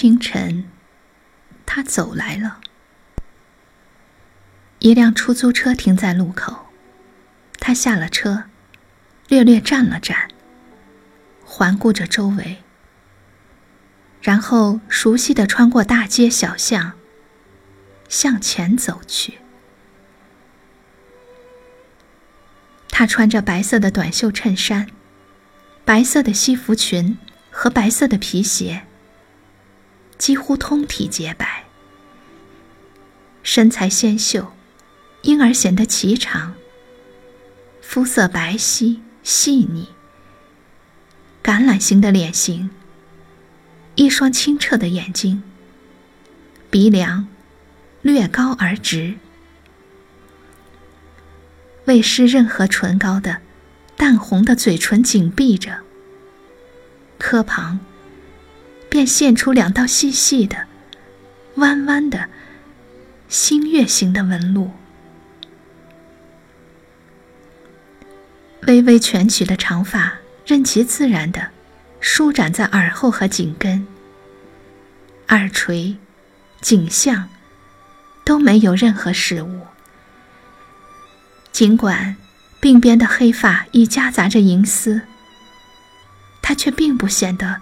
清晨，他走来了。一辆出租车停在路口，他下了车，略略站了站，环顾着周围，然后熟悉的穿过大街小巷，向前走去。他穿着白色的短袖衬衫，白色的西服裙和白色的皮鞋，几乎通体洁白，身材纤秀。因而显得颀长，肤色白皙细腻，橄榄形的脸型，一双清澈的眼睛，鼻梁略高而直，未施任何唇膏的淡红的嘴唇紧闭着，科旁便现出两道细细的、弯弯的星月形的纹路。微微卷曲的长发，任其自然的舒展在耳后和颈根。耳垂、颈项都没有任何饰物。尽管鬓边的黑发已夹杂着银丝，他却并不显得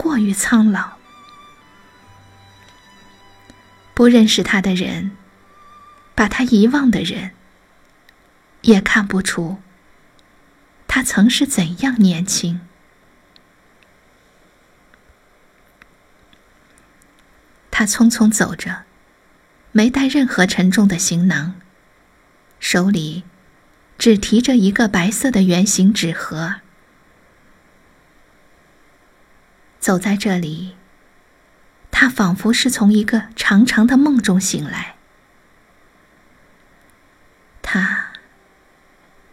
过于苍老。不认识他的人，把他遗忘的人，也看不出。他曾是怎样年轻？他匆匆走着，没带任何沉重的行囊，手里只提着一个白色的圆形纸盒。走在这里，他仿佛是从一个长长的梦中醒来。他。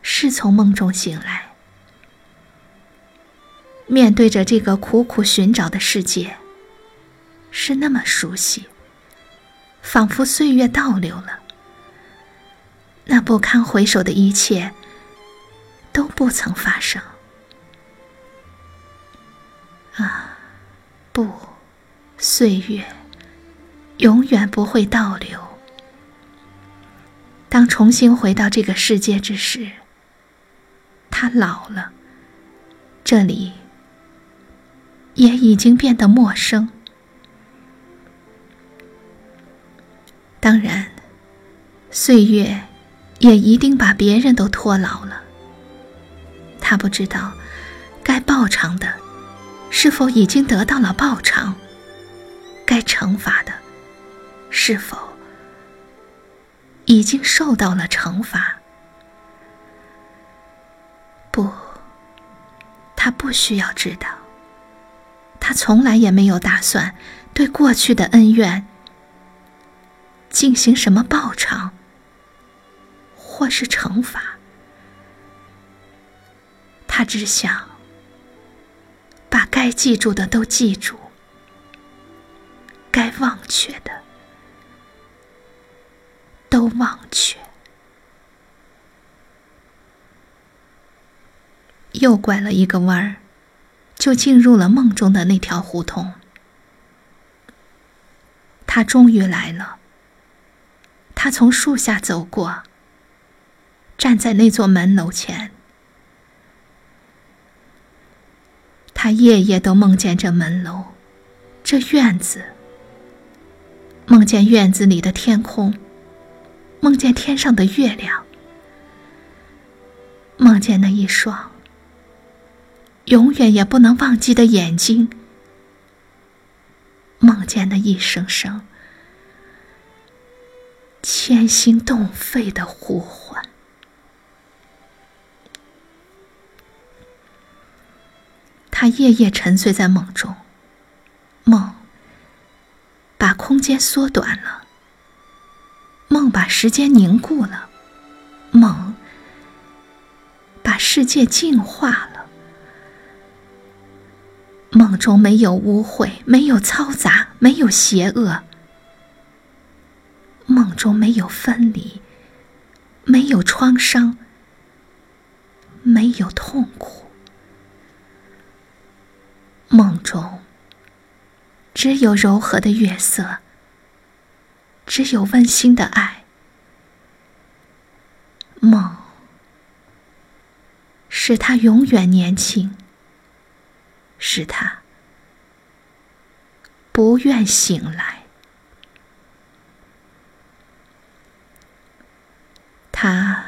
是从梦中醒来，面对着这个苦苦寻找的世界，是那么熟悉，仿佛岁月倒流了，那不堪回首的一切都不曾发生。啊，不，岁月永远不会倒流。当重新回到这个世界之时。他老了，这里也已经变得陌生。当然，岁月也一定把别人都拖老了。他不知道，该报偿的是否已经得到了报偿，该惩罚的是否已经受到了惩罚。不，他不需要知道。他从来也没有打算对过去的恩怨进行什么报偿，或是惩罚。他只想该记住的都记住，该忘却的都忘却。又拐了一个弯儿，就进入了梦中的那条胡同。他终于来了。他从树下走过，站在那座门楼前。他夜夜都梦见这门楼，这院子，梦见院子里的天空，梦见天上的月亮，梦见那一双。永远也不能忘记的眼睛，梦见那一声声牵心动肺的呼唤。他夜夜沉醉在梦中，梦把空间缩短了，梦把时间凝固了，梦把世界净化了。梦中没有污秽，没有嘈杂，没有邪恶。梦中没有分离，没有创伤，没有痛苦。梦中只有柔和的月色，只有温馨的爱。梦，使他永远年轻，使他不愿醒来。他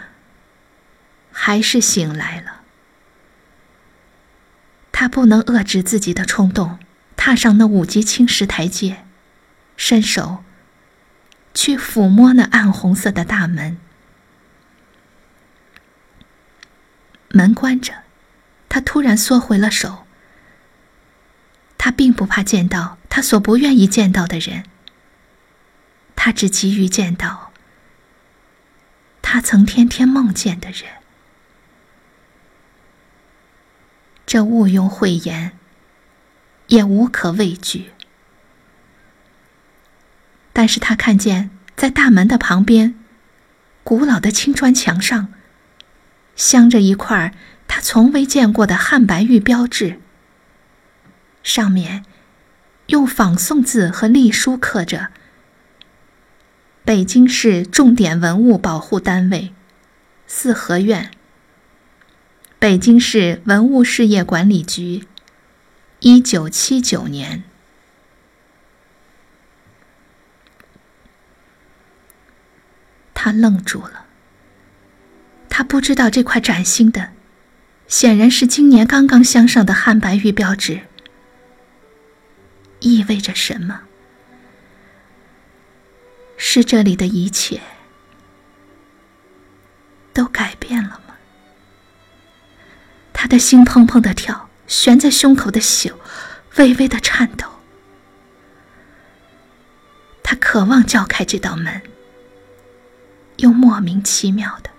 还是醒来了。他不能遏制自己的冲动，踏上那五级青石台阶，伸手去抚摸那暗红色的大门。门关着，他突然缩回了手。他并不怕见到他所不愿意见到的人，他只急于见到。他曾天天梦见的人，这毋庸讳言，也无可畏惧。但是他看见在大门的旁边，古老的青砖墙上，镶着一块他从未见过的汉白玉标志，上面用仿宋字和隶书刻着。北京市重点文物保护单位，四合院。北京市文物事业管理局，一九七九年。他愣住了。他不知道这块崭新的，显然是今年刚刚镶上的汉白玉标志，意味着什么。是这里的一切都改？他的心砰砰的跳，悬在胸口的血微微的颤抖。他渴望叫开这道门，又莫名其妙的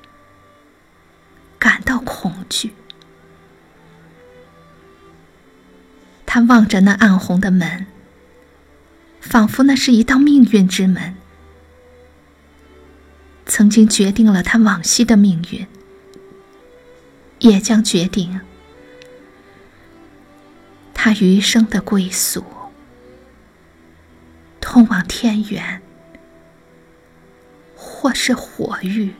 感到恐惧。他望着那暗红的门，仿佛那是一道命运之门。曾经决定了他往昔的命运，也将决定他余生的归宿。通往天元，或是火域。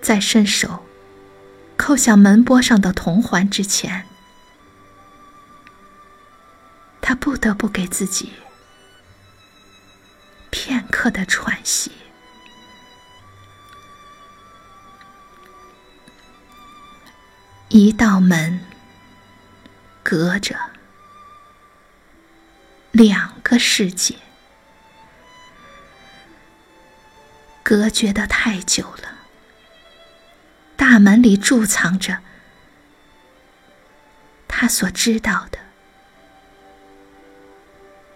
在伸手扣响门玻上的铜环之前，他不得不给自己。片刻的喘息，一道门隔着两个世界，隔绝的太久了。大门里贮藏着他所知道的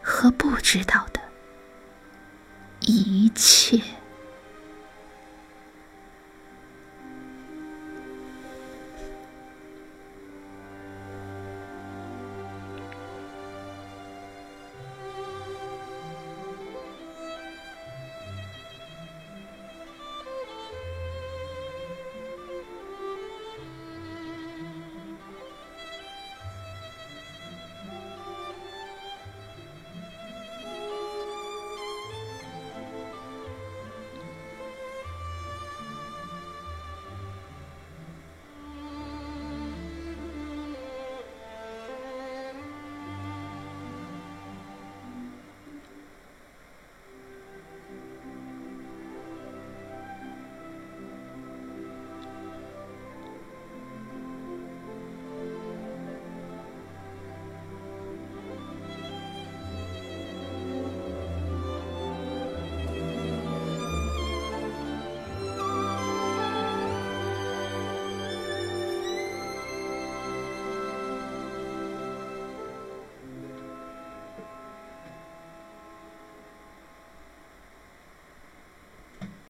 和不知道的。一切。